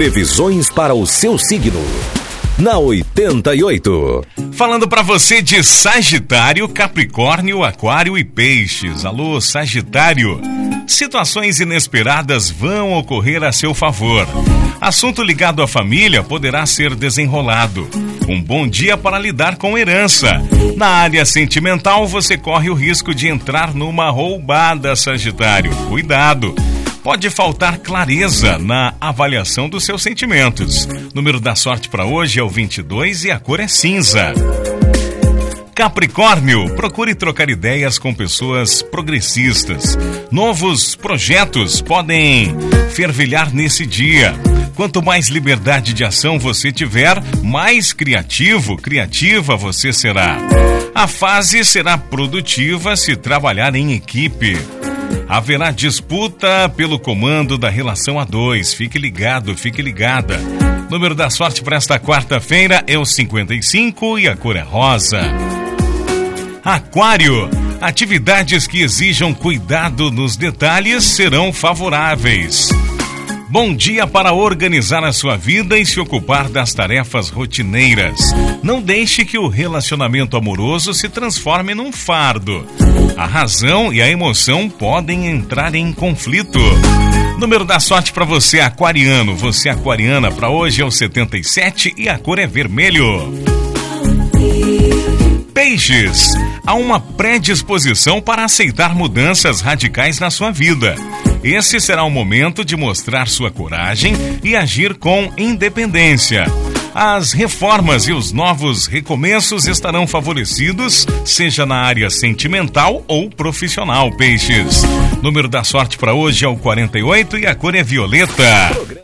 Previsões para o seu signo. Na 88. Falando para você de Sagitário, Capricórnio, Aquário e Peixes. Alô, Sagitário. Situações inesperadas vão ocorrer a seu favor. Assunto ligado à família poderá ser desenrolado. Um bom dia para lidar com herança. Na área sentimental, você corre o risco de entrar numa roubada, Sagitário. Cuidado! Pode faltar clareza na avaliação dos seus sentimentos. Número da sorte para hoje é o 22 e a cor é cinza. Capricórnio, procure trocar ideias com pessoas progressistas. Novos projetos podem fervilhar nesse dia. Quanto mais liberdade de ação você tiver, mais criativo, criativa você será. A fase será produtiva se trabalhar em equipe. Haverá disputa pelo comando da relação a dois. Fique ligado, fique ligada. Número da sorte para esta quarta-feira é o 55 e a cor é rosa. Aquário. Atividades que exijam cuidado nos detalhes serão favoráveis. Bom dia para organizar a sua vida e se ocupar das tarefas rotineiras. Não deixe que o relacionamento amoroso se transforme num fardo. A razão e a emoção podem entrar em conflito. Número da sorte para você, aquariano. Você, aquariana, para hoje é o 77 e a cor é vermelho. Peixes. Há uma predisposição para aceitar mudanças radicais na sua vida. Esse será o momento de mostrar sua coragem e agir com independência. As reformas e os novos recomeços estarão favorecidos, seja na área sentimental ou profissional, peixes. Número da sorte para hoje é o 48 e a cor é violeta.